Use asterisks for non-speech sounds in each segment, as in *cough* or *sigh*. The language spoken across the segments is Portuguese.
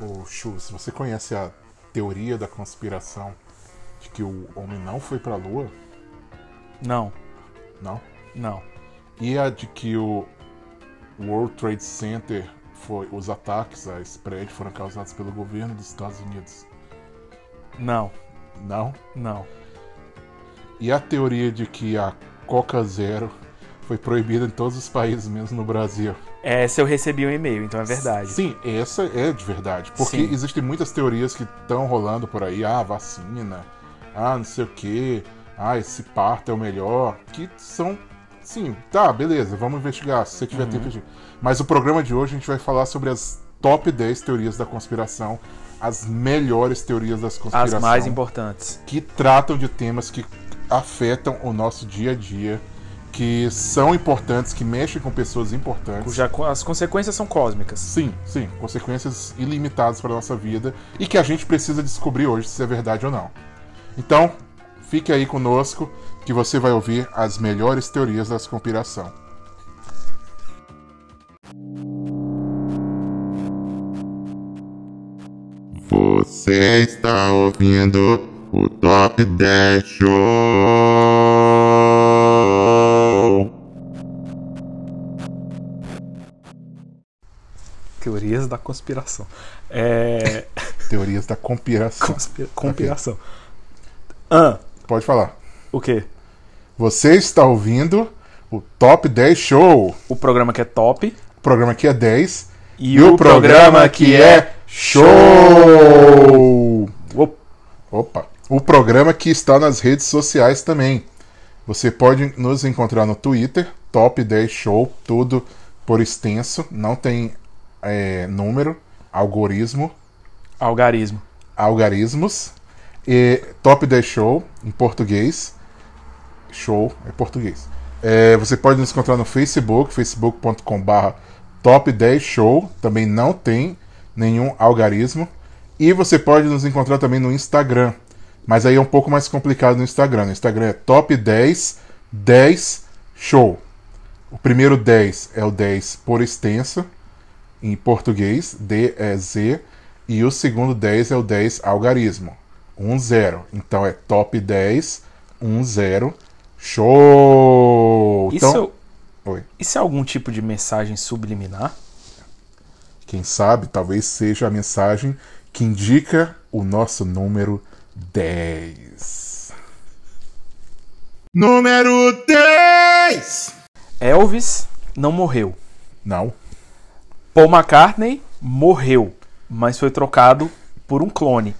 Ô, Chus, você conhece a teoria da conspiração de que o homem não foi pra lua? Não, Não. não. E a de que o World Trade Center foi. Os ataques a esse prédio foram causados pelo governo dos Estados Unidos? Não, Não. não. E a teoria de que a Coca Zero foi proibida em todos os países, menos no Brasil? Essa eu recebi um e-mail, então é verdade. Sim, essa é de verdade. Porque Sim. existem muitas teorias que estão rolando por aí. Ah, vacina. Ah, não sei o que. Ah, esse parto é o melhor. Que são. Sim, tá, beleza, vamos investigar. Se você tiver Uhum. tempo. gente- Mas o programa de hoje a gente vai falar sobre as top 10 teorias da conspiração. As melhores teorias das As conspiração. mais importantes. que tratam de temas que afetam o nosso dia a dia. Que são importantes, que mexem com pessoas importantes. Cuja as consequências são cósmicas. Sim, sim, consequências ilimitadas para nossa vida e que a gente precisa descobrir hoje se é verdade ou não. Então, fique aí conosco que você vai ouvir as melhores teorias das conspiração. Você está ouvindo o Top 10 Show. Teorias da conspiração. É. *laughs* Teorias da conspiração. conspira- Conspiração. Ah, Pode falar. o quê? Você está ouvindo o Top 10 Show. O programa que é top. O programa que é 10 E, o, programa que é. Show. Op- Opa! O programa que está nas redes sociais também. Você pode nos encontrar no Twitter, Top 10 Show, tudo por extenso, não tem é, número, algoritmo, Algarismo. algarismos. E Top 10 Show, em português. Show é português. É, você pode nos encontrar no Facebook, facebook.com.br Top 10 Show, também não tem nenhum algarismo. E você pode nos encontrar também no Instagram, mas aí é um pouco mais complicado no Instagram. No Instagram é Top 10 10 Show. O primeiro 10 é o 10 por extenso, em português, D é Z, e o segundo 10 é o 10 algarismo, 1 0. Então é top 10 1 0 show. Isso, Então, oi. isso é algum tipo de mensagem subliminar? Quem sabe, talvez seja a mensagem que indica o nosso número 10. Número 10. Elvis não morreu. Não? Paul McCartney morreu, mas foi trocado por um clone.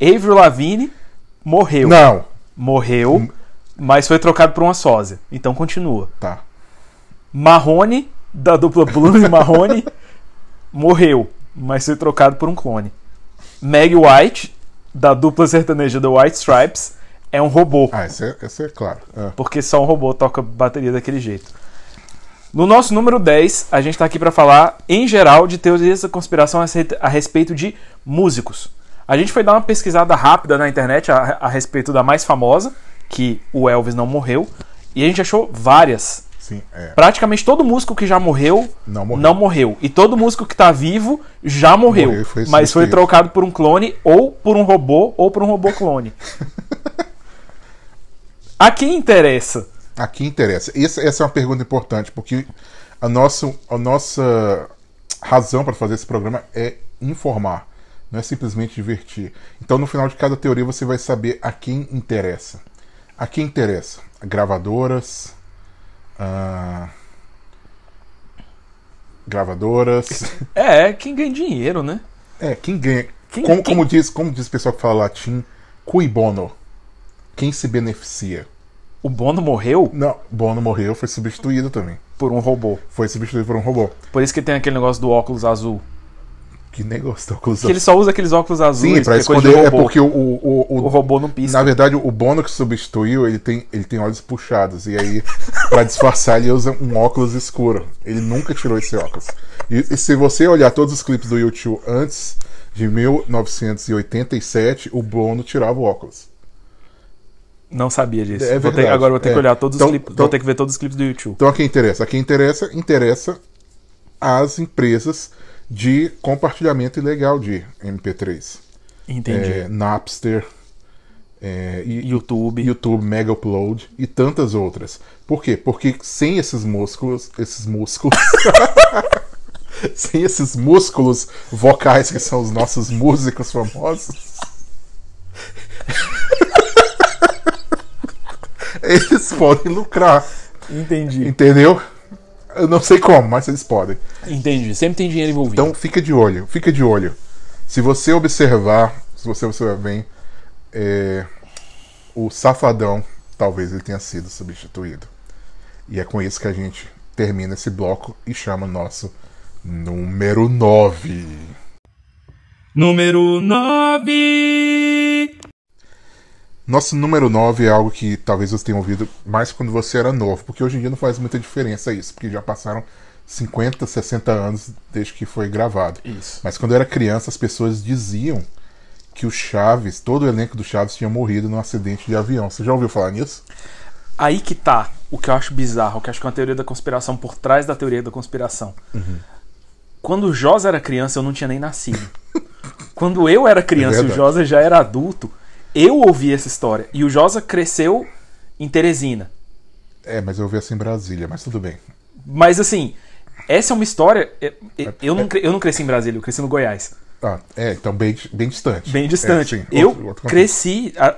Avril Lavigne morreu. Não. Morreu, mas foi trocado por uma sósia. Então continua. Tá. Marrone, da dupla Blue e Marrone, *laughs* morreu, mas foi trocado por um clone. Meg White, da dupla sertaneja The White Stripes, é um robô, Ah, esse é, esse é claro. Ah, porque só um robô toca bateria daquele jeito. No nosso número 10, a gente está aqui para falar, em geral, de teorias da conspiração a respeito de músicos. A gente foi dar uma pesquisada rápida na internet a, a respeito da mais famosa, que o Elvis não morreu, e a gente achou várias sim, é. praticamente todo músico que já morreu Não morreu. não morreu. E todo músico que tá vivo já morreu. Morreu foi mas foi trocado por um clone, ou por um robô, ou por um robô clone. *laughs* a quem interessa? Aqui interessa. Essa, essa é uma pergunta importante, porque a nossa, a nossa razão para fazer esse programa é informar, não é simplesmente divertir. Então, no final de cada teoria, você vai saber a quem interessa. A quem interessa? Gravadoras. ah, gravadoras. *laughs* É, quem ganha dinheiro, né? É, quem ganha. Quem- como, quem- como diz, como diz o pessoal que fala latim, cui bono. Quem se beneficia? O Bono morreu Não, Bono morreu, foi substituído também. por um robô. Foi substituído por um robô. Por isso que tem aquele negócio do óculos azul. Que negócio da oclusão. Que ele só usa aqueles óculos azuis. Sim, pra que é de esconder. É porque o, o, o, O robô não pisca. Na verdade, o Bono que substituiu, ele tem, ele tem olhos puxados. E aí, pra disfarçar, ele usa um óculos escuro. Ele nunca tirou esse óculos. E, e se você olhar todos os clipes do YouTube antes de 1987, o Bono tirava o óculos. Não sabia disso. É Vou ter- agora vou ter é. que olhar todos Então- os clipes. então- Vou ter que ver todos os clipes do YouTube. Então, a quem interessa? A quem interessa, interessa as empresas de compartilhamento ilegal de MP3. Entendi. É, Napster, é, e, YouTube. YouTube Mega Upload e tantas outras. Por quê? Porque sem esses músculos, esses músculos, *laughs* sem esses músculos vocais que são os nossos músicos famosos, *laughs* eles podem lucrar, Entendi. entendeu? Eu não sei como, mas eles podem. Entendi. Sempre tem dinheiro envolvido. Então fica de olho, fica de olho. Se você observar, se você observar bem, é, o safadão talvez ele tenha sido substituído. E é com isso que a gente termina esse bloco e chama o nosso número 9. Número 9. Nosso número 9 é algo que talvez você tenha ouvido mais quando você era novo, porque hoje em dia não faz muita diferença isso, porque já passaram 50, 60 anos desde que foi gravado. Isso. Mas quando eu era criança, as pessoas diziam que o Chaves, todo o elenco do Chaves tinha morrido num acidente de avião. Você já ouviu falar nisso? Aí que tá o que eu acho bizarro, o que eu acho que é uma teoria da conspiração por trás da teoria da conspiração. Quando o Josa era criança, eu não tinha nem nascido. *laughs* Quando eu era criança e o verdade. Josa já era adulto, eu ouvi essa história. E o Josa cresceu em Teresina. É, mas eu ouvi assim em Brasília, mas tudo bem. Mas assim, essa é uma história. eu- Eu, eu, não, eu não cresci em Brasília, eu cresci no Goiás. Ah, é, então bem, bem distante. Bem distante. É, sim, eu outro- outro cresci. a-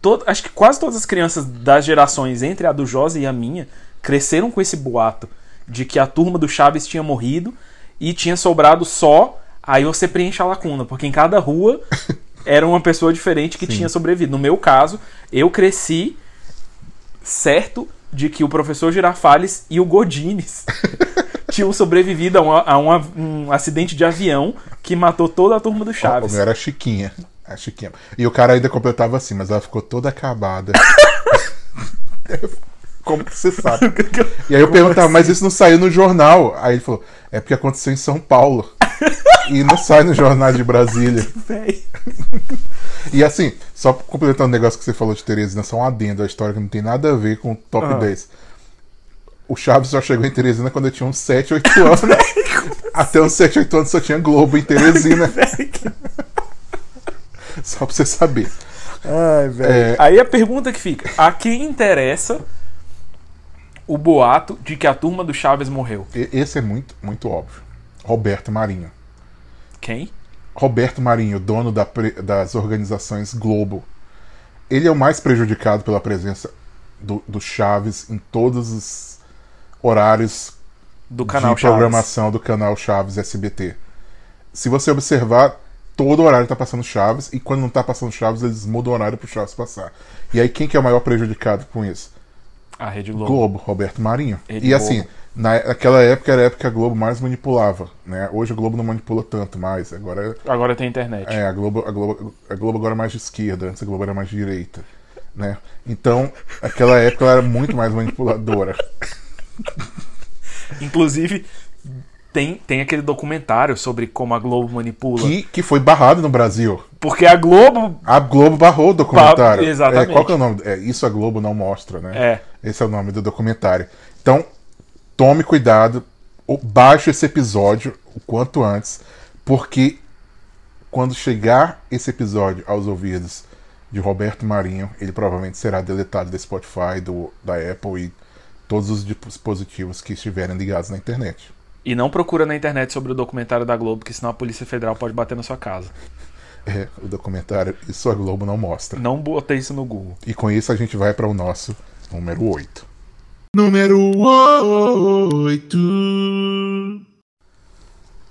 todo- acho que quase todas as crianças das gerações entre a do Josa e a minha cresceram com esse boato de que a turma do Chaves tinha morrido e tinha sobrado só. Aí você preenche a lacuna, porque em cada rua *laughs* era uma pessoa diferente que tinha sobrevivido. No meu caso, eu cresci certo de que o professor Girafales e o Godines *laughs* tinham sobrevivido a, uma- a uma- um acidente de avião que matou toda a turma do O Chaves. meu era a Chiquinha. A Chiquinha. E o cara ainda completava assim, mas ela ficou toda acabada. *laughs* Como que você sabe? *laughs* E aí eu perguntava, mas isso não saiu no jornal? Aí ele falou, é porque aconteceu em São Paulo. *laughs* e não sai no jornal de Brasília. E assim, só completando o negócio que você falou de Teresina, só um adendo à história que não tem nada a ver com o top Ah. 10. O Chaves só chegou em Teresina quando eu tinha uns 7, 8 *laughs* anos. Até uns 7, 8 anos só tinha Globo em Teresina. só pra você saber. Ai, velho. É. Aí a pergunta que fica: a quem interessa o boato de que a turma do Chaves morreu? Esse é muito, muito óbvio. Roberto Marinho. Quem? Roberto Marinho, dono da das organizações Globo. Ele é o mais prejudicado pela presença do, do Chaves em todos os horários Do canal de Chaves. programação do canal Chaves SBT. Se você observar, todo horário tá passando Chaves, e quando não tá passando Chaves, eles mudam o horário pro Chaves passar. E aí, quem que é o maior prejudicado com isso? A Rede Globo. Globo, Roberto Marinho. Rede e Globo. assim, na- naquela época era a época que a Globo mais manipulava, né? Hoje a Globo não manipula tanto mais, agora Agora tem internet. é, a Globo, a Globo, a Globo agora é mais de esquerda, antes a Globo era mais de direita, né? Então, aquela época ela era muito mais manipuladora. *laughs* Inclusive, tem, tem aquele documentário sobre como a Globo manipula. Que, que foi barrado no Brasil. Porque a Globo. A Globo barrou o documentário. Ba- exatamente. É, qual que é o nome? É, Isso a Globo não mostra, né? É. Esse é o nome do documentário. Então, tome cuidado, baixe esse episódio o quanto antes, porque quando chegar esse episódio aos ouvidos de Roberto Marinho, ele provavelmente será deletado do Spotify, do, da Apple e todos os dispositivos que estiverem ligados na internet. E não procura na internet sobre o documentário da Globo, porque senão a Polícia Federal pode bater na sua casa. *laughs* É, o documentário Isso a Globo não mostra. Não botei isso no Google. E com isso a gente vai para o nosso número 8. Número 8.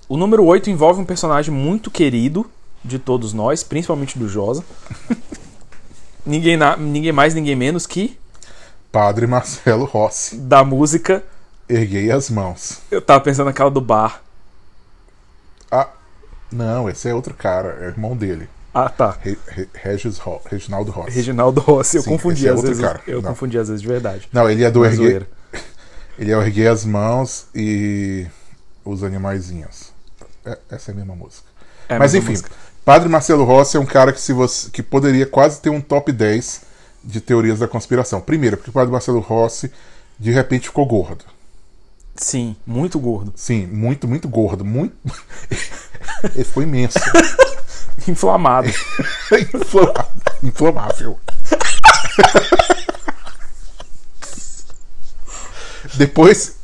O número 8 envolve um personagem muito querido de todos nós, principalmente do Josa. *laughs* ninguém, na- ninguém mais, ninguém menos que Padre Marcelo Rossi. da música. Erguei as mãos. Eu tava pensando naquela do bar. Ah, não, esse é outro cara, é irmão dele. Ah, tá. Re, Re- Regis Ro- Reginaldo Rossi. Reginaldo Rossi, eu Sim, confundi é às vezes. cara. Eu Não. confundi às vezes de verdade. Não, ele é do zoeira. *laughs* Ele é o Erguei as mãos e os animaizinhos. É- essa é a mesma música. É a Mas mesma enfim, música. Padre Marcelo Rossi é um cara que se você que poderia quase ter um top 10 de teorias da conspiração. Primeiro, porque o Padre Marcelo Rossi de repente ficou gordo. Sim, muito gordo. Sim, muito, muito gordo. Muito. *laughs* Ele ficou imenso. *laughs* *laughs* Inflamado. *laughs* Inflama- Inflamável. *laughs* Depois,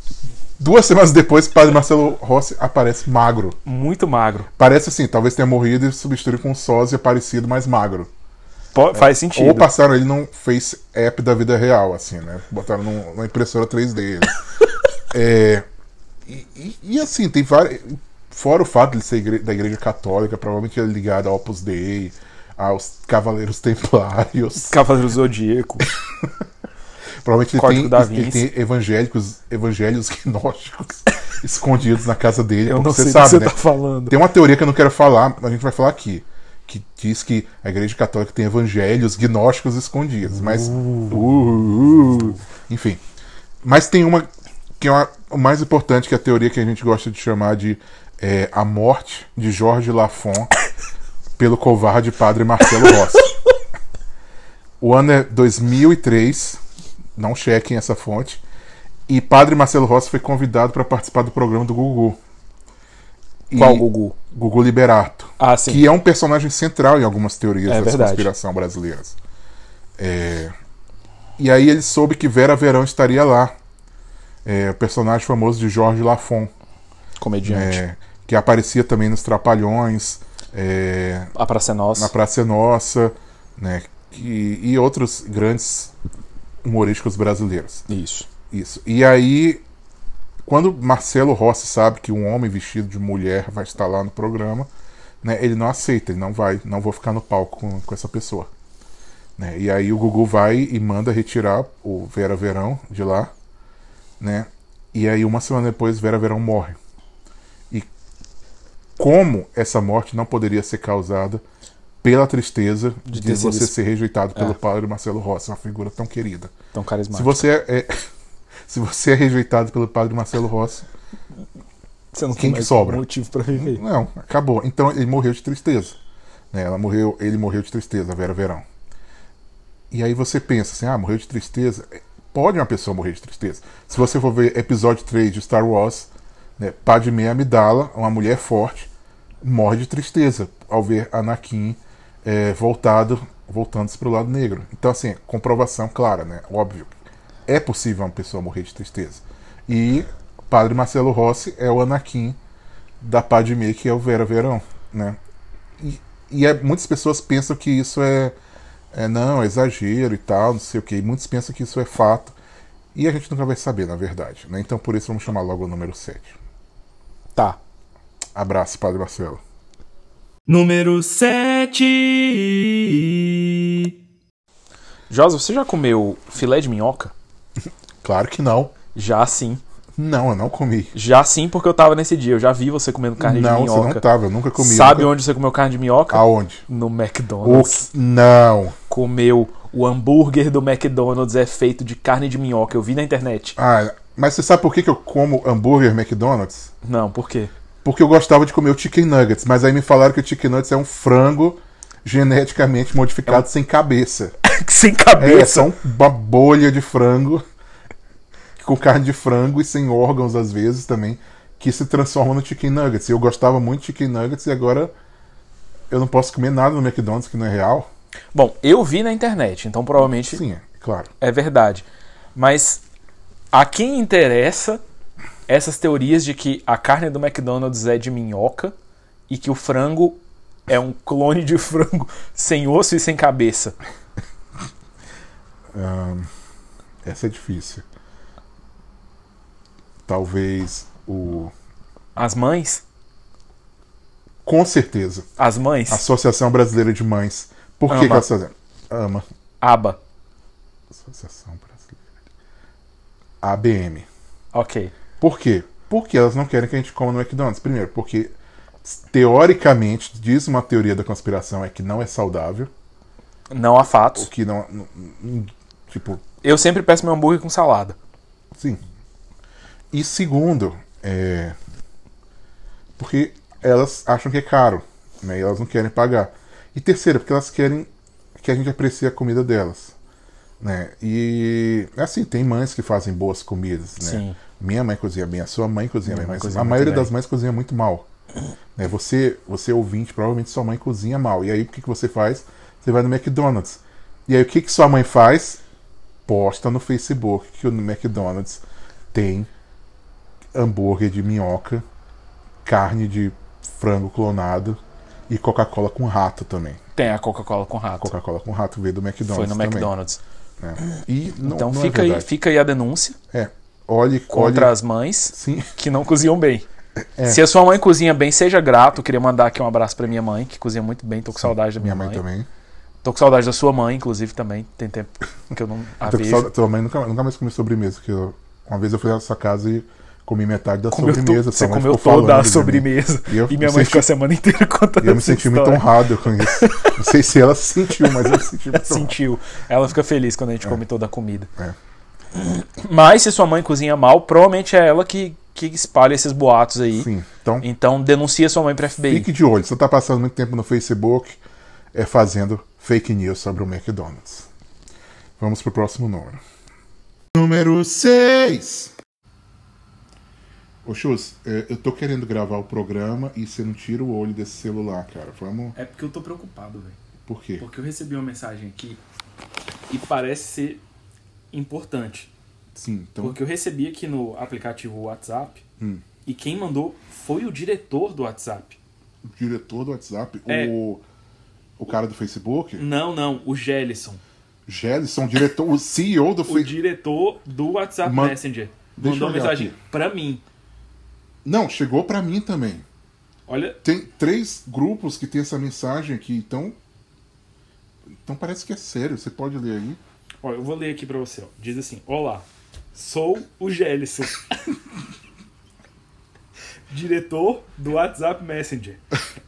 duas semanas depois, o padre Marcelo Rossi aparece magro. muito magro. Parece assim, talvez tenha morrido e substituído com um sósia parecido, mais magro. Po- Faz sentido. Ou passaram ele num face app da vida real, assim, né? Botaram num- numa impressora 3D. é, e, e- e, assim, tem vários. Fora o fato de ser igre- da igreja católica, provavelmente ele é ligado ao Opus Dei, aos Cavaleiros Templários. *laughs* Cavaleiro Zodíaco. *laughs* Provavelmente ele tem, ele tem evangélicos, evangelhos *laughs* gnósticos escondidos na casa dele. Eu não você sei sabe, do que você né? tá falando. Tem uma teoria que eu não quero falar, a gente vai falar aqui. Que diz que a igreja católica tem evangelhos gnósticos escondidos. Mas. Uh, uh, enfim. Mas tem uma que é uma- o mais importante, que é a teoria que a gente gosta de chamar de é, a morte de Jorge Lafon *coughs* pelo covarde padre Marcelo Rossi. O ano é 2003, não chequem essa fonte. E padre Marcelo Rossi foi convidado para participar do programa do Gugu. E- Qual Gugu? Gugu Liberato. Ah, sim. Que é um personagem central em algumas teorias É da conspiração brasileiras. É, E aí ele soube que Vera Verão estaria lá. É, o personagem famoso de Jorge Lafon. Comediante. é, que aparecia também nos Trapalhões, é, A Praça é Nossa. na Praça é Nossa, né? que- e outros grandes humorísticos brasileiros. Isso. Isso. E aí, quando Marcelo Rossi sabe que um homem vestido de mulher vai estar lá no programa, né, ele não aceita, ele não vai, não vou ficar no palco com, com essa pessoa. Né? E aí o Gugu vai e manda retirar o Vera Verão de lá, né? E aí uma semana depois Vera Verão morre. Como essa morte não poderia ser causada pela tristeza de, sido você ser rejeitado pelo É. padre Marcelo Rossi, uma figura tão querida. Tão Se carismático. você é, é- *laughs* se você é rejeitado pelo padre Marcelo Rossi, Você não quem tem que mais sobra? motivo pra viver. não, acabou. Então ele morreu de tristeza. Né? Ela morreu, ele morreu de tristeza, Vera Verão. E aí você pensa assim, ah, morreu de tristeza. É, Pode uma pessoa morrer de tristeza. Se você for ver episódio 3 de Star Wars, né, Padmé Amidala, uma mulher forte, morre de tristeza ao ver Anakin é, voltado, voltando-se para o lado negro. Então, assim, comprovação clara, né? Óbvio. É possível uma pessoa morrer de tristeza. E Padre Marcelo Rossi é o Anakin da Padmé, que é o Vera Verão, né? E, e é- muitas pessoas pensam que isso é, é não, é exagero e tal, não sei o que. E muitos pensam que isso é fato. E a gente nunca vai saber, na verdade. Né? Então por isso vamos chamar logo o número 7. Tá. Abraço, Padre Marcelo. Número 7. Josa, você já comeu filé de minhoca? *laughs* Claro que não. Já sim. Não, eu não comi. Já sim, porque eu tava nesse dia. Eu já vi você comendo carne não, de você não minhoca. tava, eu nunca comi. Sabe nunca... onde você comeu carne de minhoca? Aonde? No O... McDonald's. Não. Comeu o hambúrguer do McDonald's é feito de carne de minhoca. Eu vi na internet. Ah, mas você sabe por que, que eu como hambúrguer McDonald's? Não, por quê? Porque eu gostava de comer o chicken nuggets, mas aí me falaram que o chicken nuggets é um frango geneticamente modificado sem cabeça. *laughs* Sem É, cabeça. são uma bolha de frango *laughs* com carne de frango e sem órgãos às vezes também que se transforma no chicken nuggets. E eu gostava muito de chicken nuggets e agora eu não posso comer nada no McDonald's que não é real. Bom, eu vi na internet, então provavelmente Sim, é claro. é verdade. Mas a quem interessa essas teorias de que a carne do McDonald's é de minhoca e que o frango é um clone de frango *laughs* sem osso e sem cabeça? *laughs* Essa é difícil. Talvez o. As mães? Com certeza. As mães? Associação Brasileira de Mães. Por que, Ama. que ela fazendo? Ama. Aba. Associação Brasileira. ABM. Ok. Por quê? Porque elas não querem que a gente coma no McDonald's. Primeiro, porque teoricamente, diz uma teoria da conspiração, é que não é saudável. Não há O fatos. que não. não- não- Tipo, Eu sempre peço meu hambúrguer com salada. sim. E segundo, é. Porque elas acham que é caro, né? E elas não querem pagar. E terceiro, porque elas querem que a gente aprecie a comida delas. Né? E assim, tem mães que fazem boas comidas, né? Sim. Minha mãe cozinha bem, a sua mãe cozinha Minha bem, mas cozinha a maioria bem. das mães cozinha muito mal. Né? Você, você ouvinte, provavelmente sua mãe cozinha mal. E aí o que, que você faz? Você vai no McDonald's. E aí o que, que sua mãe faz? Posta no Facebook que no McDonald's tem hambúrguer de minhoca, carne de frango clonado e Coca-Cola com rato também. Tem a Coca-Cola com rato. Coca-Cola com rato veio do McDonald's Foi no também. McDonald's. né? E não, Então não fica, é aí, fica aí a denúncia É, olhe, contra olhe, as mães sim, que não cozinham bem. É. Se a sua mãe cozinha bem, seja grato. Queria mandar aqui um abraço pra minha mãe, que cozinha muito bem. Tô com saudade da minha, minha mãe, também. Tô com saudade da sua mãe, inclusive, também. Tem tempo que eu não *laughs* a vejo. saudade- Tua mãe nunca, nunca mais comeu sobremesa, que eu- uma vez eu fui na sua casa e comi metade da Comeu sobremesa. você mãe comeu toda a mim. sobremesa. E eu E minha mãe senti- ficou a semana inteira *laughs* contando E eu me senti muito história. honrado com isso. Não sei se ela se sentiu, mas eu senti *laughs* muito honrado. Sentiu. Ela fica feliz quando a gente come toda a comida. É. Mas se sua mãe cozinha mal, provavelmente é ela que, que espalha esses boatos aí. Sim, então Então denuncia sua mãe pra FBI. fique de olho. Você tá passando muito tempo no Facebook é fazendo fake news sobre o McDonald's. Vamos pro próximo número. Número 6. Ô Chus, é, eu tô querendo gravar o programa e você não tira o olho desse celular, cara. Vamos. É porque eu tô preocupado, velho. Por quê? Porque eu recebi uma mensagem aqui e parece ser importante. Sim, então. Porque eu recebi aqui no aplicativo WhatsApp Hum. e quem mandou foi o diretor do WhatsApp. O diretor do WhatsApp, É. o, o cara do Facebook, Não, não, o Gelison. Gelson, diretor, o CEO do *laughs* O Facebook. diretor do WhatsApp Man- Messenger. Deixa mandou uma mensagem aqui. pra mim. Não, chegou pra mim também. Olha, Tem três grupos que tem essa mensagem aqui, então. Então parece que é sério. Você pode ler aí. Ó, eu vou ler aqui pra você. Ó. Diz assim: Olá, sou o Gelison. *laughs* diretor do WhatsApp Messenger.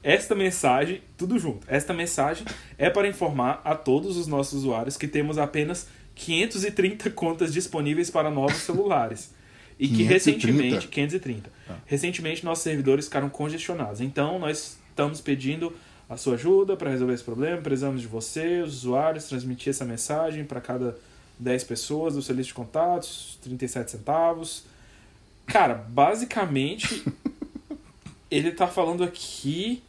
Esta mensagem, tudo junto, esta mensagem é para informar a todos os nossos usuários que temos apenas 530 contas disponíveis para novos celulares. E que 530? recentemente, 530. Recentemente nossos servidores ficaram congestionados. Então nós estamos pedindo a sua ajuda para resolver esse problema. Precisamos de você, os usuários, transmitir essa mensagem para cada 10 pessoas do seu lista de contatos, 37 centavos. Cara, basicamente *laughs* ele tá falando aqui.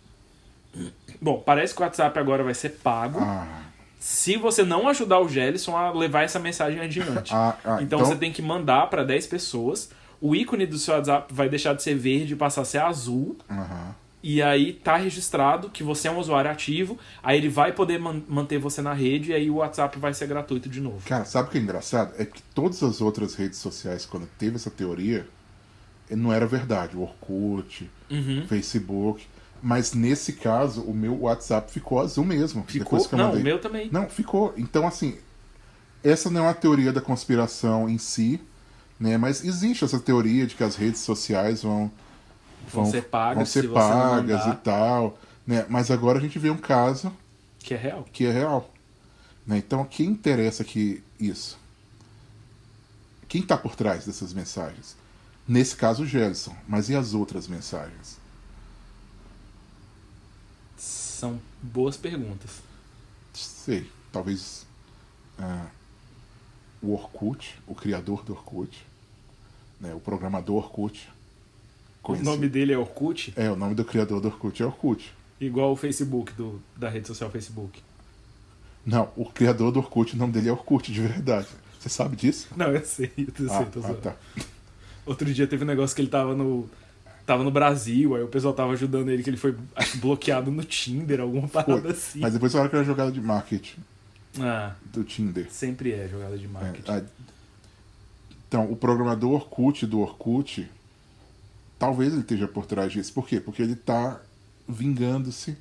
Bom, parece que o WhatsApp agora vai ser pago. Ah, Se você não ajudar o Gelson a levar essa mensagem adiante. ah, ah, então, você tem que mandar para 10 pessoas. O ícone do seu WhatsApp vai deixar de ser verde e passar a ser azul. Aham. E aí tá registrado que você é um usuário ativo. Aí ele vai poder man- manter você na rede e aí o WhatsApp vai ser gratuito de novo. Cara, sabe o que é engraçado? É que todas as outras redes sociais, quando teve essa teoria, eh, não era verdade. O Orkut, Uhum. Facebook. Mas nesse caso, o meu WhatsApp ficou azul mesmo. Ficou? depois que eu Não, mandei. o meu também. Não, ficou. Então, assim, essa não é uma teoria da conspiração em si, né? Mas existe essa teoria de que as redes sociais vão Vão ser pagas vão ser se você não pagas e tal, né? Mas agora a gente vê um caso Que é real. que é real, né? Então, quem interessa aqui isso? Quem está por trás dessas mensagens? Nesse caso, o Gelson. Mas e as outras mensagens? São boas perguntas. Sei, talvez ah, o Orkut, o criador do Orkut, né, o programador Orkut. O conhecido- nome dele é Orkut, É, o nome do criador do Orkut é Orkut. igual o Facebook do, da rede social Facebook. Não, o criador do Orkut, o nome dele é Orkut, de verdade. Você sabe disso? Não, eu sei, eu sei, Ah, tô ah, tá. Outro dia teve um negócio que ele tava no. Tava no Brasil, aí o pessoal tava ajudando ele, que ele foi acho, bloqueado no Tinder, alguma parada Foi. assim. Mas depois falaram que era jogada de marketing Ah, do Tinder. sempre é jogada de marketing. É, ah, então, o programador Orkut do Orkut, talvez ele esteja por trás disso. Por quê? Porque ele tá vingando-se.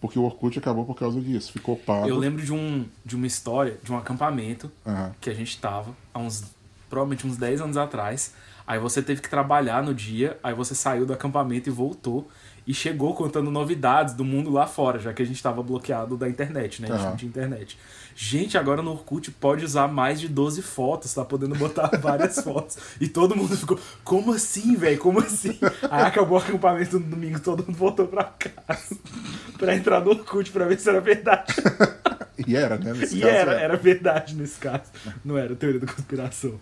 Porque o Orkut acabou por causa disso. Ficou pago. Eu lembro de, um, de uma história, de um acampamento Aham. que a gente tava há uns. Provavelmente uns 10 anos atrás. Aí você teve que trabalhar no dia, aí você saiu do acampamento e voltou. E chegou contando novidades do mundo lá fora, já que a gente tava bloqueado da internet, né? A gente não tinha internet. Gente, agora no Orkut pode usar mais de 12 fotos, tá podendo botar *laughs* várias fotos. E todo mundo ficou, como assim, velho? Como assim? Aí acabou o acampamento no domingo, todo mundo voltou pra casa. *laughs* pra entrar no Orkut pra ver se era verdade. *laughs* E era, né? Nesse E caso, era, é. era verdade nesse caso. Não era teoria da conspiração.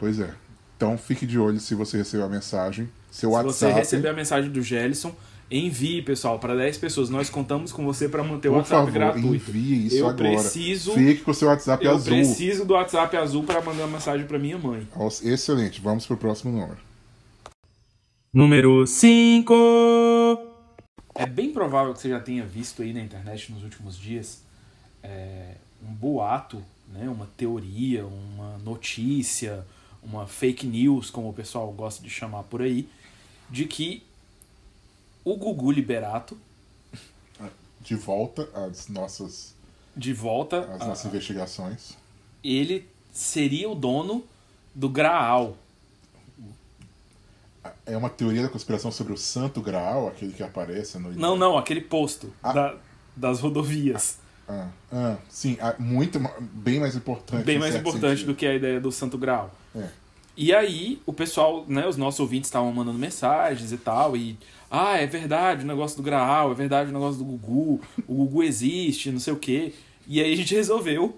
Pois é. Então fique de olho se você receber a mensagem. Seu Se WhatsApp. você receber a mensagem do Gelson, envie, pessoal, para 10 pessoas. Nós contamos com você para manter o Por WhatsApp favor, gratuito. envie isso Eu agora. preciso- Fique com o seu WhatsApp Eu azul. preciso do WhatsApp azul para mandar uma mensagem para minha mãe. Excelente. Vamos pro próximo número. Número 5. É bem provável que você já tenha visto aí na internet nos últimos dias é, um boato, né, uma teoria, uma notícia, uma fake news, como o pessoal gosta de chamar por aí, de que o Gugu Liberato, De volta às nossas, de volta, às a- nossas investigações. ele seria o dono do Graal. É uma teoria da conspiração sobre o Santo Graal, aquele que aparece no. Não, não, aquele posto Ah. da- das rodovias. Ah, ah, sim, ah, muito, bem mais importante. Bem em mais importante sentido. do que a ideia do Santo Graal. É. E aí, o pessoal, né, os nossos ouvintes estavam mandando mensagens e tal, e ah, é verdade o negócio do Graal, é verdade o negócio do Gugu, o Gugu existe, não sei o quê. E aí a gente *laughs* resolveu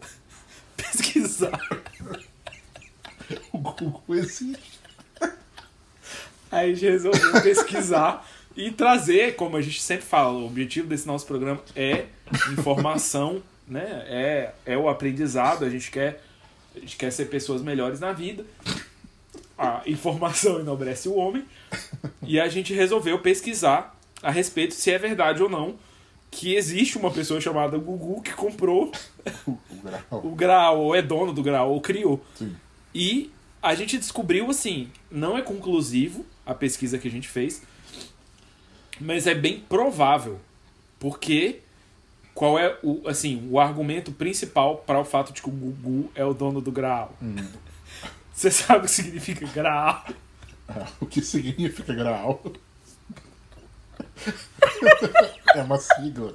pesquisar. *laughs* O Google existe. Aí a gente resolveu pesquisar e trazer, como a gente sempre fala, o objetivo desse nosso programa é informação, né? É, é o aprendizado, a gente quer a gente quer ser pessoas melhores na vida. A informação *laughs* enobrece o homem. E a gente resolveu pesquisar a respeito se é verdade ou não que existe uma pessoa chamada Gugu que comprou *laughs* O, Graal. o Graal, ou é dono do Graal, ou criou. Sim. E a gente descobriu assim, não é conclusivo a pesquisa que a gente fez, mas é bem provável, porque qual é o assim o argumento principal para o fato de que o Gugu é o dono do Graal? *laughs* Você sabe o que significa Graal? Ah, *laughs* o que significa Graal? é uma sigla.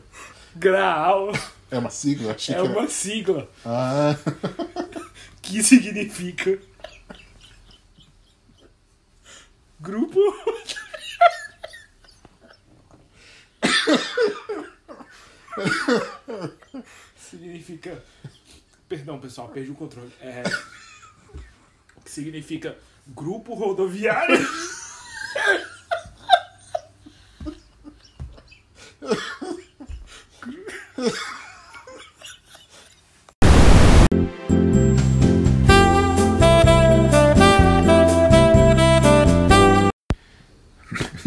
Graal É uma sigla? Achei é era- uma sigla Ah, *laughs* que significa grupo *laughs* significa perdão pessoal perdi o controle. É que significa grupo rodoviário *laughs*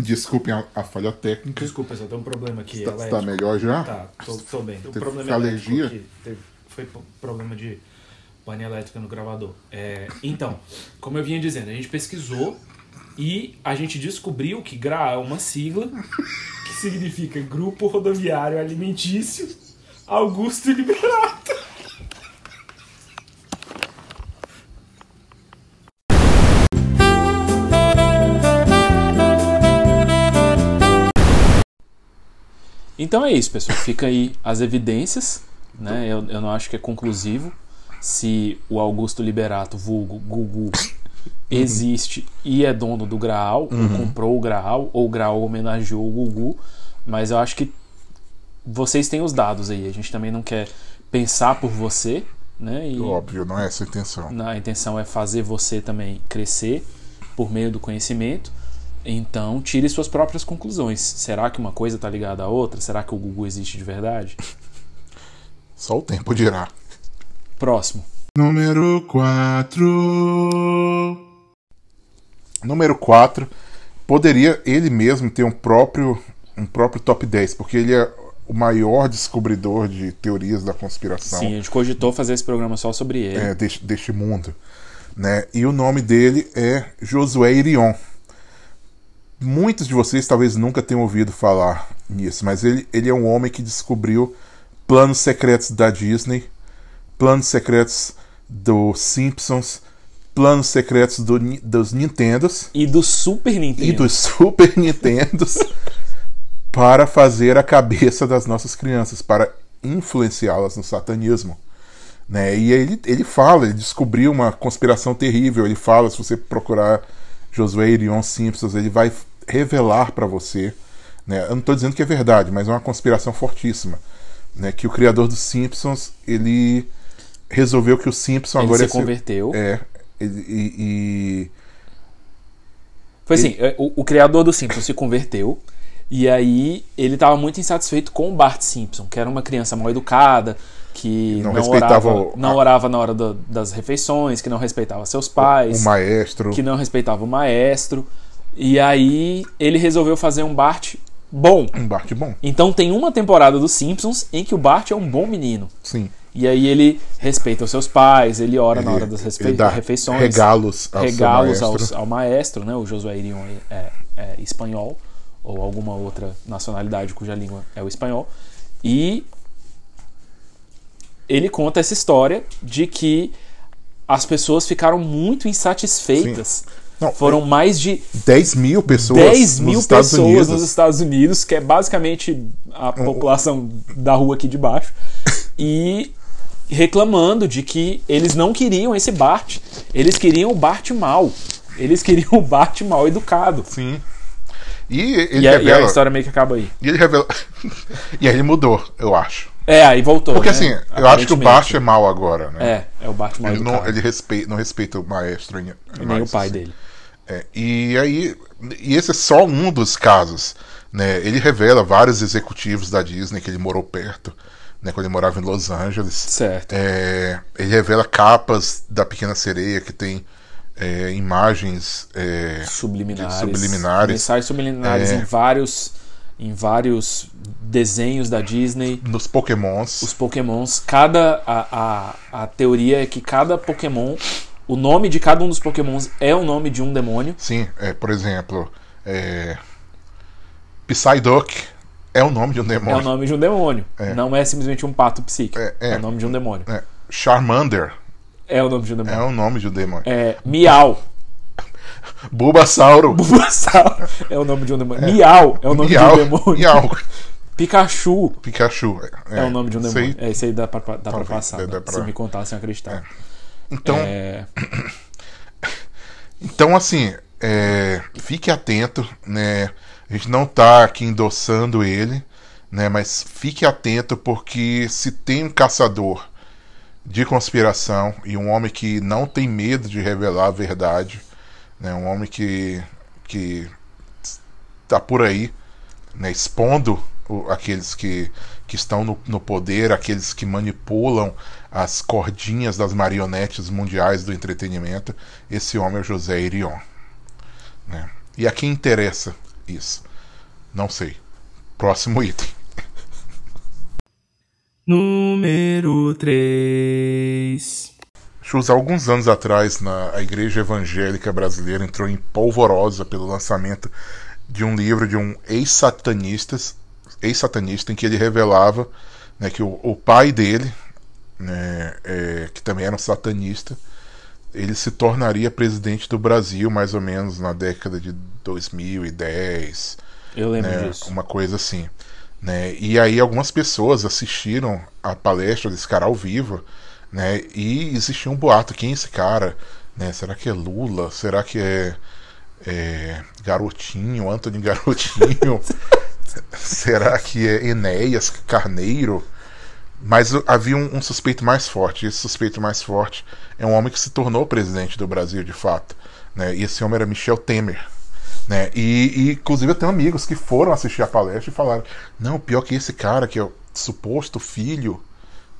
desculpem a, a falha técnica. desculpa só tem um problema aqui Tá, elétrico. tá melhor já? Tá, tô, tô bem. Tem um problema alergia? elétrico aqui. Teve, foi problema de pane elétrica no gravador. É, então, como eu vinha dizendo, a gente pesquisou e a gente descobriu que GRA é uma sigla que significa Grupo Rodoviário Alimentício Augusto Liberato. Então é isso, pessoal. Fica aí as evidências. Né? Eu, eu não acho que é conclusivo se o Augusto Liberato, vulgo Gugu, existe e é dono do Graal, ou comprou o Graal, ou o Graal homenageou o Gugu. Mas eu acho que vocês têm os dados aí. A gente também não quer pensar por você. Né? E Óbvio, não é essa a intenção. a intenção é fazer você também crescer por meio do conhecimento. Então, tire suas próprias conclusões. Será que uma coisa está ligada à outra? Será que o Google existe de verdade? Só o tempo dirá. Próximo. Número 4. Número 4. Poderia ele mesmo ter um próprio, um próprio top 10, porque ele é o maior descobridor de teorias da conspiração Sim, a gente cogitou fazer esse programa só sobre ele. é, deste, deste mundo. Né? E o nome dele é Josué Irion. Muitos de vocês talvez nunca tenham ouvido falar nisso, mas ele, ele é um homem que descobriu planos secretos da Disney, planos secretos dos Simpsons, planos secretos do, dos Nintendos E do Super Nintendo. e dos *laughs* Super Nintendos para fazer a cabeça das nossas crianças, para influenciá-las no satanismo. Né? E ele, ele fala, ele descobriu uma conspiração terrível. Ele fala, se você procurar Josué Irion Simpsons, ele vai revelar para você. Né? Eu não estou dizendo que é verdade, mas é uma conspiração fortíssima. Né? Que o criador dos Simpsons ele resolveu que o Simpson Ele agora se ia ser- converteu. é, ele- e, e Foi assim, é, o, o criador do Simpsons se converteu e aí ele tava muito insatisfeito com o Bart Simpson, que era uma criança mal educada, que Não não, respeitava orava, o- não orava na hora do- das refeições, que não respeitava seus pais, O maestro. que não respeitava o maestro. E aí ele resolveu fazer um Bart bom. Um Bart bom. Então tem uma temporada dos Simpsons em que o Bart é um bom menino. Sim. E aí ele respeita os seus pais, ele ora na Ele- hora das respe- refeições. regalos ao regalos maestro. aos- ao maestro, né? O Josué Irion é, é- é espanhol, ou alguma outra nacionalidade cuja língua é o espanhol. E ele conta essa história de que as pessoas ficaram muito insatisfeitas. Não, Foram mais de 10 mil pessoas 10 nos mil Estados pessoas Unidos. nos Estados Unidos, que é basicamente a população da rua aqui de baixo, *laughs* e reclamando de que eles não queriam esse Bart, eles queriam o Bart mal, eles queriam o Bart mal educado. Sim. E ele E a, e a revela. história meio que acaba aí. E ele revela. *laughs* e aí ele mudou, eu acho. É, aí voltou. Porque né? assim, eu acho que o Bart é mal agora, né? É, é o Bart mal Ele, não, ele respeita, não respeita o maestro E nem mais, o pai assim. dele. É, e aí, e esse é só um dos casos. Né? Ele revela vários executivos da Disney que ele morou perto, né? quando ele morava em Los Angeles. Certo. É, ele revela capas da Pequena Sereia que tem é, imagens. é, Subliminares. subliminares. Mensagens subliminares É. em vários em vários desenhos da Disney. nos Pokémons. os pokémons, cada a, a, a teoria é que cada pokémon, o nome de cada um dos pokémons é o nome de um demônio. Sim, é, por exemplo, é, Psyduck é o nome de um É o demônio. nome de um demônio. É. Não é simplesmente um pato psíquico. É, É, é. o nome de um demônio. É, Charmander É o nome de um é demônio. o nome de um demônio. É, Miau. Bulbasauro. Bulbasaur é o nome de um demônio. Miau é o nome Miau, de um demônio. Miau. Pikachu Pikachu. é, o nome de um demônio. aí. É, isso aí dá pra, dá pra passar. dá né? pra- Se me contassem, eu acreditava. Então, É, *coughs* então assim, é, fique atento, né? A gente não tá aqui endossando ele, né? Mas fique atento porque se tem um caçador de conspiração e um homem que não tem medo de revelar a verdade, né? Um homem que que tá por aí, né? Expondo aqueles que que estão no, no poder, aqueles que manipulam as cordinhas das marionetes mundiais do entretenimento. Esse homem é o José Irion. Né? E a quem interessa isso? Não sei. Próximo item. *laughs* Número 3. Chus, alguns anos atrás, na, a Igreja Evangélica Brasileira entrou em polvorosa pelo lançamento de um livro de um ex-satanista, ex-satanista em que ele revelava né, que o, o pai dele, né, é, que também era um satanista, ele se tornaria presidente do Brasil mais ou menos na década de 2010, eu lembro né, disso. uma coisa assim. Né? E aí algumas pessoas assistiram a palestra desse cara ao vivo, né? E existia um boato, quem é esse cara? Né? Será que é Lula? Será que é, é Garotinho, Anthony Garotinho? *laughs* Será que é Enéas Carneiro? Mas havia um, um suspeito mais forte. Esse suspeito mais forte é um homem que se tornou presidente do Brasil de fato. Né? E esse homem era Michel Temer. Né? E, e, inclusive eu tenho amigos que foram assistir a palestra e falaram: não, pior que esse cara, que é o suposto filho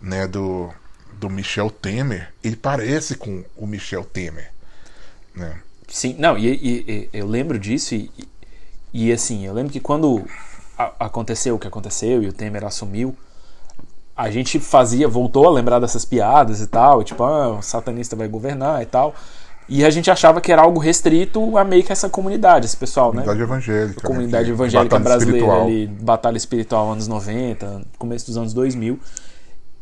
né, do, do Michel Temer, ele parece com o Michel Temer. Né? Sim, não, e, e- e eu lembro disso e, e, e, assim, eu lembro que quando aconteceu o que aconteceu e o Temer assumiu, a gente fazia, voltou a lembrar dessas piadas e tal, e tipo, ah, o satanista vai governar e tal. E a gente achava que era algo restrito a meio que essa comunidade, esse pessoal, né? Comunidade evangélica. A comunidade né, evangélica batalha brasileira espiritual. ali, batalha espiritual anos 90, começo dos anos 2000.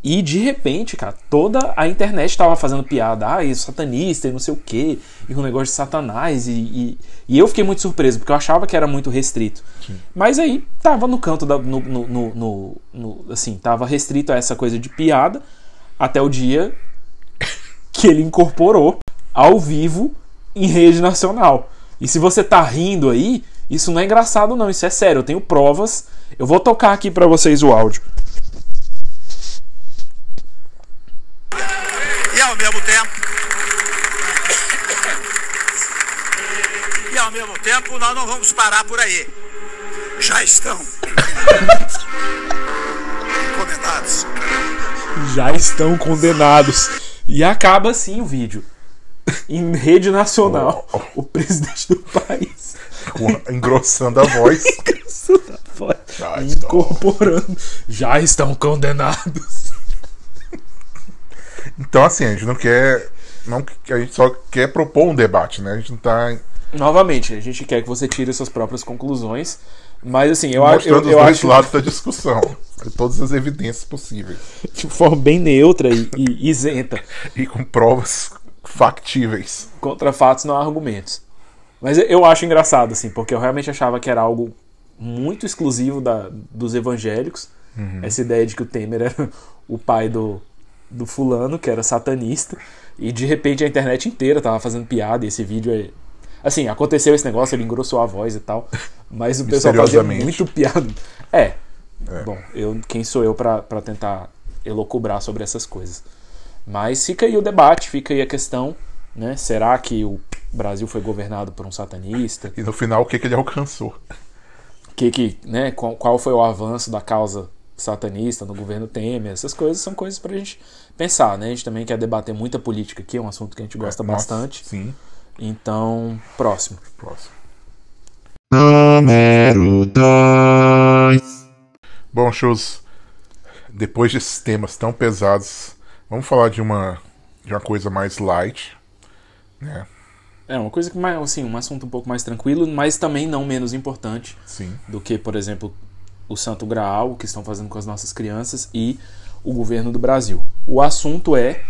E de repente, cara, toda a internet tava fazendo piada, ah, isso satanista e não sei o quê, e o negócio de satanás, e, e, e eu fiquei muito surpreso, porque eu achava que era muito restrito. Mas aí tava no canto da. No, no, no- no- assim, tava restrito a essa coisa de piada, até o dia *laughs* que ele incorporou ao vivo em rede nacional. E se você tá rindo aí, isso não é engraçado não, isso é sério, eu tenho provas. Eu vou tocar aqui pra vocês o áudio. Ao mesmo tempo. Nós não vamos parar por aí. Já estão condenados. Já estão condenados. E acaba assim o vídeo. Em rede nacional, o presidente do país Com- *laughs* engrossando a voz. Já estão. incorporando. Já estão condenados. Então, assim, a gente não quer. Não, a gente só quer propor um debate, né? A gente não tá Novamente, a gente quer que você tire suas próprias conclusões. Mas assim, eu, acho- eu, mostrando eu os dois acho lados da discussão. Todas as evidências possíveis. de forma bem neutra e, e isenta. E com provas factíveis. Contra fatos não há argumentos. Mas eu- eu acho engraçado, assim, porque eu realmente achava que era algo muito exclusivo da, dos evangélicos. Essa ideia de que o Temer era o pai do, do fulano, que era satanista. E de repente a internet inteira tava fazendo piada. E esse vídeo é. Assim, aconteceu esse negócio, ele engrossou a voz e tal. Mas o pessoal fazia muito piada. É. Bom, eu, quem sou eu pra pra tentar elocubrar sobre essas coisas? Mas fica aí o debate, fica aí a questão, né? Será que o Brasil foi governado por um satanista? E no final, o que, que ele alcançou? Que que, né? Qual, qual foi o avanço da causa satanista no governo Temer? Essas coisas são coisas pra gente pensar, né? A gente também quer debater muita política aqui, é um assunto que a gente gosta Nossa, bastante. Sim. Então, próximo. Próximo. Número 2. Bom, shows. Depois desses temas tão pesados, vamos falar de uma, de uma coisa mais light. Né? É uma coisa que mais, assim, um assunto um pouco mais tranquilo, mas também não menos importante Sim. do que, por exemplo, o Santo Graal, o que estão fazendo com as nossas crianças, e o governo do Brasil. O assunto é,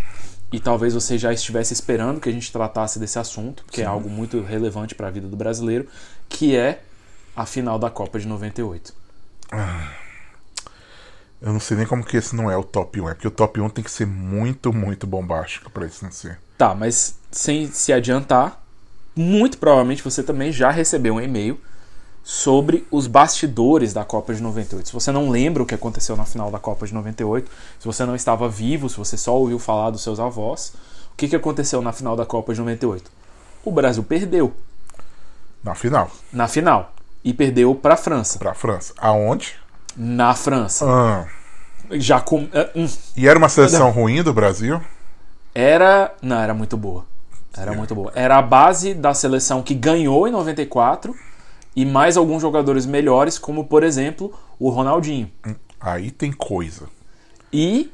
e talvez você já estivesse esperando que a gente tratasse desse assunto, que é algo muito relevante para a vida do brasileiro, que é a final da Copa de 98. Eu não sei nem como que esse não é o top 1. É porque o top 1 tem que ser muito, muito bombástico pra isso não ser. Tá, mas sem se adiantar, muito provavelmente você também já recebeu um e-mail sobre os bastidores da Copa de 98. Se você não lembra o que aconteceu na final da Copa de 98, se você não estava vivo, se você só ouviu falar dos seus avós, o que, que aconteceu na final da Copa de 98? O Brasil perdeu Na final, na final e perdeu para a França. pra França. Aonde? Na França. Ah, Já com, eh, hum, e era uma seleção ruim do Brasil? Era. Não, era muito boa. Era muito boa. Era a base da seleção que ganhou em 94 e mais alguns jogadores melhores, como por exemplo o Ronaldinho. Aí tem coisa. E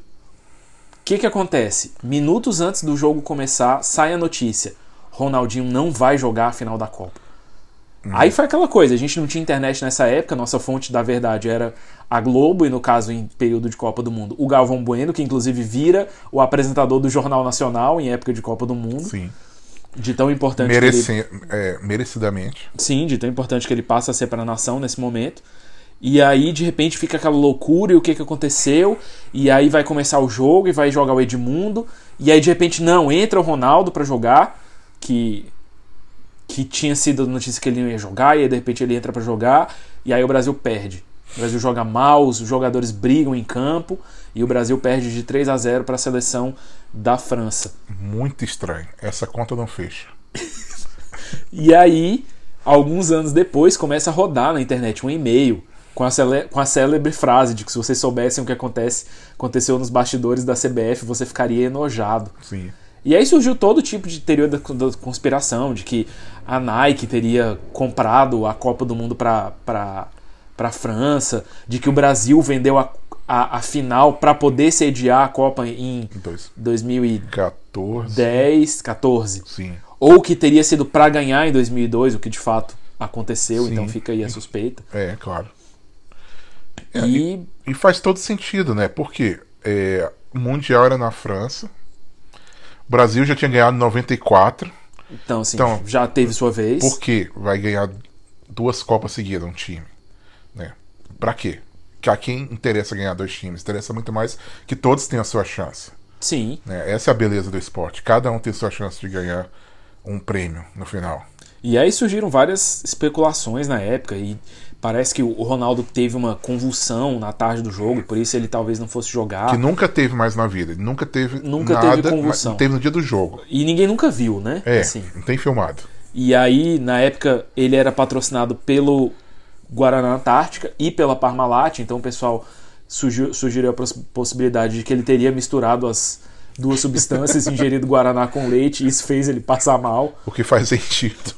o que, que acontece? Minutos antes do jogo começar, sai a notícia: Ronaldinho não vai jogar a final da Copa. Aí foi aquela coisa, a gente não tinha internet nessa época, nossa fonte da verdade era a Globo, e no caso, em período de Copa do Mundo, o Galvão Bueno, que inclusive vira o apresentador do Jornal Nacional em época de Copa do Mundo, Sim. De tão importante que ele é, merecidamente. Sim, de tão importante que ele passa a ser para a nação nesse momento. E aí, de repente, fica aquela loucura e o que, que aconteceu. E aí vai começar o jogo e vai jogar o Edmundo. E aí, de repente, não, entra o Ronaldo para jogar, que que tinha sido a notícia que ele não ia jogar, e aí, de repente ele entra para jogar, e aí o Brasil perde. O Brasil joga mal, os jogadores brigam em campo, e o Brasil perde de 3 a 0 para a seleção da França. Muito estranho. Essa conta não fecha. *laughs* E aí, alguns anos depois, começa a rodar na internet um e-mail com a, cele- com a célebre frase de que se vocês soubessem o que acontece, aconteceu nos bastidores da CBF, você ficaria enojado. Sim. E aí surgiu todo tipo de teoria da, da conspiração, de que a Nike teria comprado a Copa do Mundo para para França, de que o Brasil vendeu a, a, a final para poder sediar a Copa em Dois. 2010, 14. 14 Sim. ou que teria sido para ganhar em 2002, o que de fato aconteceu, Sim. então fica aí a suspeita. É, claro. É, E E faz todo sentido, né? Porque é, o Mundial era na França. O Brasil já tinha ganhado em 94. então assim, Então, já teve sua vez. Por que vai ganhar duas Copas seguidas um time? Pra quê? Que a quem interessa ganhar dois times? Interessa muito mais que todos tenham a sua chance. Sim. Né? Essa é a beleza do esporte. Cada um tem sua chance de ganhar um prêmio no final. E aí surgiram várias especulações na época e parece que o Ronaldo teve uma convulsão na tarde do jogo, por isso ele talvez não fosse jogar. Que nunca teve mais na vida. Nunca teve Nunca nada, teve convulsão. teve no dia do jogo. E ninguém nunca viu, né? É, Assim. não tem filmado. E aí, na época, ele era patrocinado pelo Guaraná Antártica e pela Parmalat, então o pessoal surgiu, sugeriu a pos- possibilidade de que ele teria misturado as duas substâncias, *laughs* ingerido Guaraná com leite, e isso fez ele passar mal. O que faz sentido.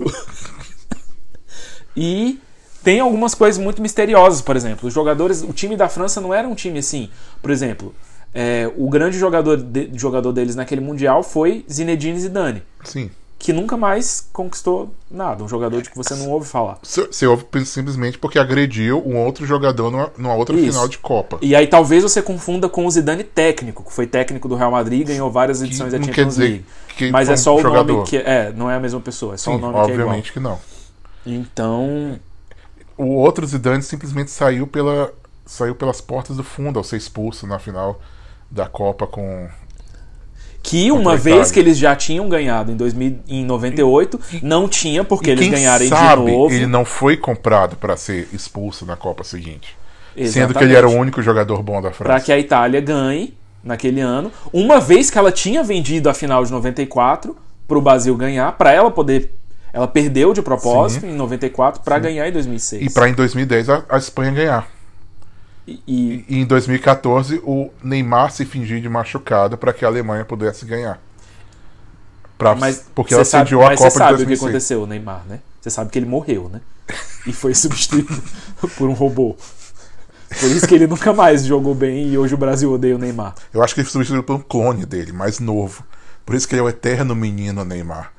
E tem algumas coisas muito misteriosas, por exemplo. Os jogadores, o time da França não era um time assim. Por exemplo, é, o grande jogador, de- jogador deles naquele mundial foi Zinedine Zidane, Sim. Que nunca mais conquistou nada. Um jogador de que você não ouve falar. Você ouve simplesmente porque agrediu um outro jogador numa, numa outra Isso. final de Copa. E aí talvez você confunda com o Zidane técnico, que foi técnico do Real Madrid e ganhou várias edições da não Champions League. que Mas é só o jogador. nome que é, não é a mesma pessoa, é só Sim, o nome que é igual. obviamente que não. Então, O outro Zidane simplesmente saiu pela saiu pelas portas do fundo ao ser expulso na final da Copa com que uma vez que eles já tinham ganhado em 2000, em 98, não tinha porque E eles ganharem sabe de novo. ele não foi comprado para ser expulso na Copa seguinte. Sendo Exatamente. que ele era o único jogador bom da Para França. que a Itália ganhe naquele ano, uma vez que ela tinha vendido a final de 94 para o Brasil ganhar, para ela poder ela perdeu de propósito em 94 para ganhar em 2006. E para em 2010 a, a Espanha ganhar. E- e em 2014 o Neymar se fingir de machucado para que a Alemanha pudesse ganhar. Pra, Mas porque ela sabe, sediou a mas Copa você sabe o que 2006. aconteceu, o Neymar, né? Você sabe que ele morreu, né? E foi *laughs* substituído por um robô. Por isso que ele nunca mais jogou bem e hoje o Brasil odeia o Neymar. Eu acho que ele foi substituído por um clone dele, mais novo. Por isso que ele é o eterno menino Neymar.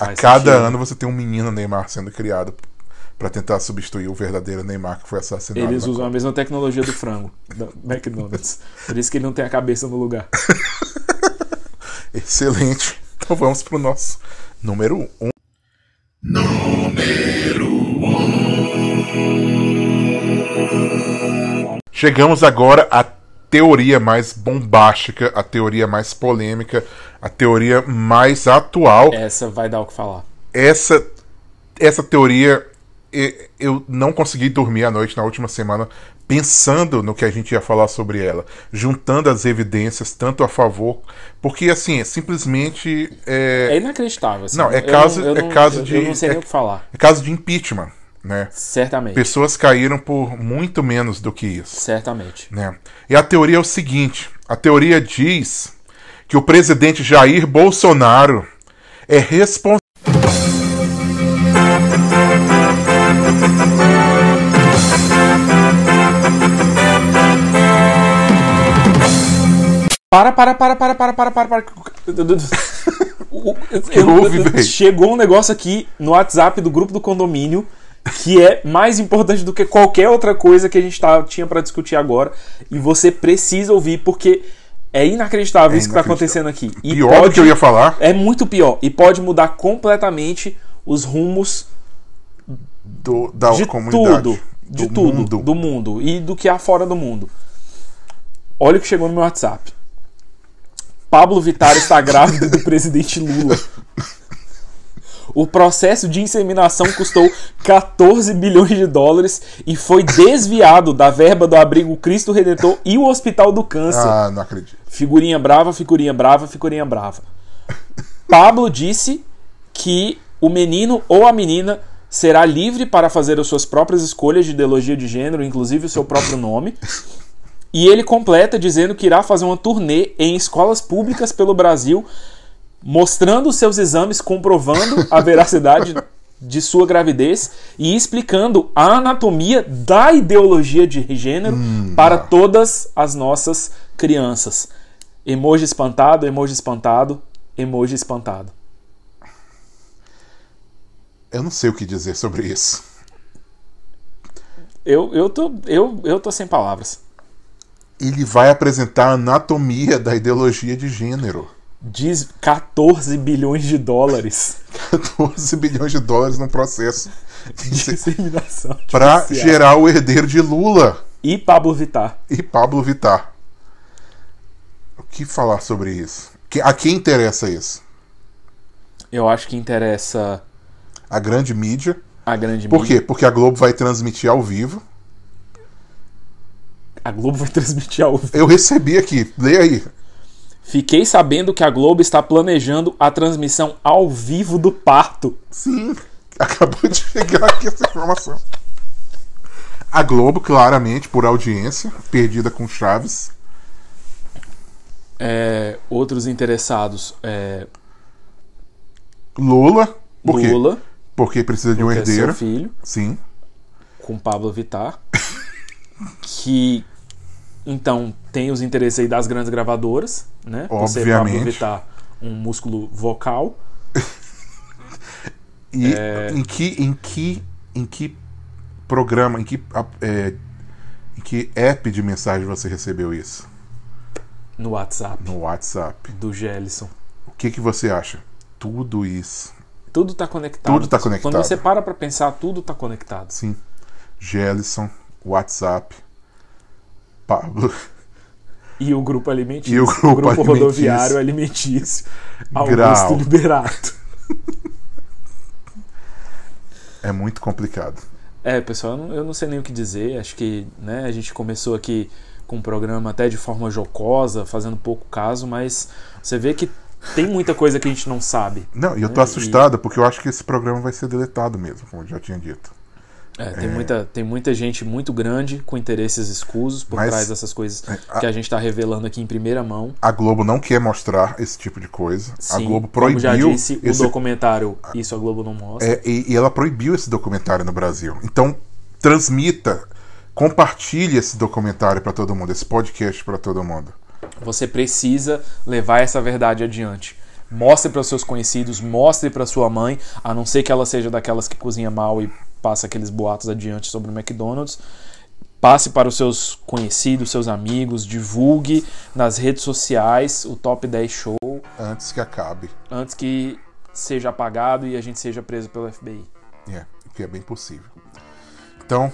a Faz cada sentido. ano você tem um menino Neymar sendo criado para tentar substituir o verdadeiro Neymar que foi assassinado. Eles usam a mesma tecnologia do frango, *laughs* da McDonald's. Por isso que ele não tem a cabeça no lugar. *laughs* Excelente. Então vamos pro nosso número 1. Um. Chegamos agora à teoria mais bombástica, a teoria mais polêmica, a teoria mais atual. Essa vai dar o que falar. Essa, essa teoria eu não consegui dormir à noite na última semana pensando no que a gente ia falar sobre ela, juntando as evidências tanto a favor, porque assim, simplesmente é, É inacreditável. assim. Não, é Eu caso- eu é caso eu- de- Eu não sei nem é- o que falar. é caso de impeachment, né? Certamente. Pessoas caíram por muito menos do que isso. Certamente. né? E a teoria é o seguinte: a teoria diz que o presidente Jair Bolsonaro é responsável. Para, para, para, para, para, para, para, para. *laughs* Houve? Chegou um negócio aqui no WhatsApp do grupo do condomínio que é mais importante do que qualquer outra coisa que a gente tá, tinha pra discutir agora. E você precisa ouvir, porque é inacreditável É isso que tá acontecendo aqui. E Pior do pode- que eu ia falar. É muito pior. E pode mudar completamente os rumos do, da de comunidade. tudo. De do tudo. mundo. Do mundo. E do que há fora do mundo. Olha o que chegou no meu WhatsApp. Pablo Vittar está grávido do presidente Lula. O processo de inseminação custou 14 bilhões de dólares e foi desviado da verba do abrigo Cristo Redentor e o Hospital do Câncer. Ah, não acredito. Figurinha brava, figurinha brava, figurinha brava. Pablo disse que o menino ou a menina será livre para fazer as suas próprias escolhas de ideologia de gênero, inclusive o seu próprio nome. E ele completa dizendo que irá fazer uma turnê em escolas públicas pelo Brasil, mostrando seus exames, comprovando a veracidade *laughs* de sua gravidez e explicando a anatomia da ideologia de gênero para ah. todas as nossas crianças. Emoji espantado, emoji espantado, emoji espantado. Eu não sei o que dizer sobre isso. Eu, eu, tô, eu, eu tô sem palavras. Ele vai apresentar a anatomia da ideologia de gênero. Diz 14 bilhões de dólares *laughs* 14 bilhões de dólares num processo *laughs* de inseminação. para gerar o herdeiro de Lula E Pablo Vittar. e Pablo Vittar. O que falar sobre isso? A quem interessa isso? Eu acho que interessa A grande mídia. a grande Por mídia. quê? Porque a Globo vai transmitir ao vivo. A Globo vai *laughs* transmitir ao vivo. Eu recebi aqui, lê aí. Fiquei sabendo que a Globo está planejando a transmissão ao vivo do parto. Sim, *laughs* acabou de chegar aqui essa informação. A Globo, claramente, por audiência, perdida com Chaves. É, outros interessados, é, Lula. Por quê? Lula, Porque precisa de um é seu herdeiro. filho, Sim. com Pablo Vittar, *laughs* que então tem os interesses aí das grandes gravadoras, né? Por ser Pablo Obviamente. Vittar um músculo vocal. E É. em que em que em que programa, em que é, em que app de mensagem você recebeu isso? no WhatsApp No WhatsApp. do Gelson. O que que você acha? Tudo isso. Tudo tá conectado. Tudo tá conectado. Quando você para pra pensar, tudo tá conectado. Sim. Gelson, WhatsApp, Pablo. E o grupo alimentício. E o grupo alimentício. rodoviário alimentício. Augusto Grau. Liberato. É muito complicado. É, pessoal, eu não, sei nem o que dizer. Acho que né, a gente começou aqui com um programa até de forma jocosa, fazendo pouco caso, mas você vê que tem muita coisa que a gente não sabe. Não, e eu tô É, assustado porque eu acho que esse programa vai ser deletado mesmo, como eu já tinha dito. É, tem, Muita, tem muita gente muito grande com interesses escusos por Mas- trás dessas coisas é, a- que a gente está revelando aqui em primeira mão. A Globo não quer mostrar esse tipo de coisa. a Sim, Globo como já proibiu disse, esse o documentário Isso a Globo não mostra. É, e, e ela proibiu esse documentário no Brasil. Então, transmita, compartilhe esse documentário para todo mundo, esse podcast para todo mundo. Você precisa levar essa verdade adiante. Mostre para os seus conhecidos, mostre para sua mãe, a não ser que ela seja daquelas que cozinha mal e passa aqueles boatos adiante sobre o McDonald's. Passe para os seus conhecidos, seus amigos, divulgue nas redes sociais o Top 10 Show Antes que acabe. antes que seja apagado e a gente seja preso pelo FBI. É, o que é bem possível. Então,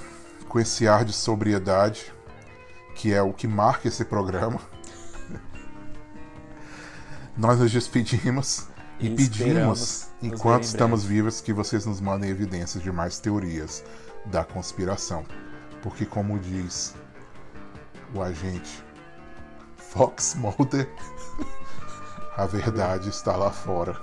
com esse ar de sobriedade, que é o que marca esse programa, *laughs* nós nos despedimos e, E pedimos, enquanto estamos vivos, que vocês nos mandem evidências de mais teorias da conspiração. Porque, como diz o agente Fox Mulder, *laughs* a verdade está lá fora.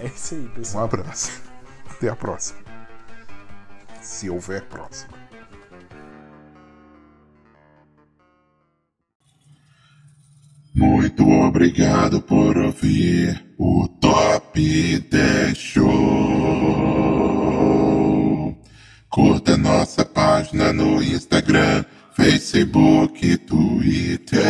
É isso aí, Um pessoal. abraço. Até a próxima. Se houver próxima. Muito obrigado por ouvir o Top 10 Show. Curta nossa página no Instagram, Facebook, Twitter.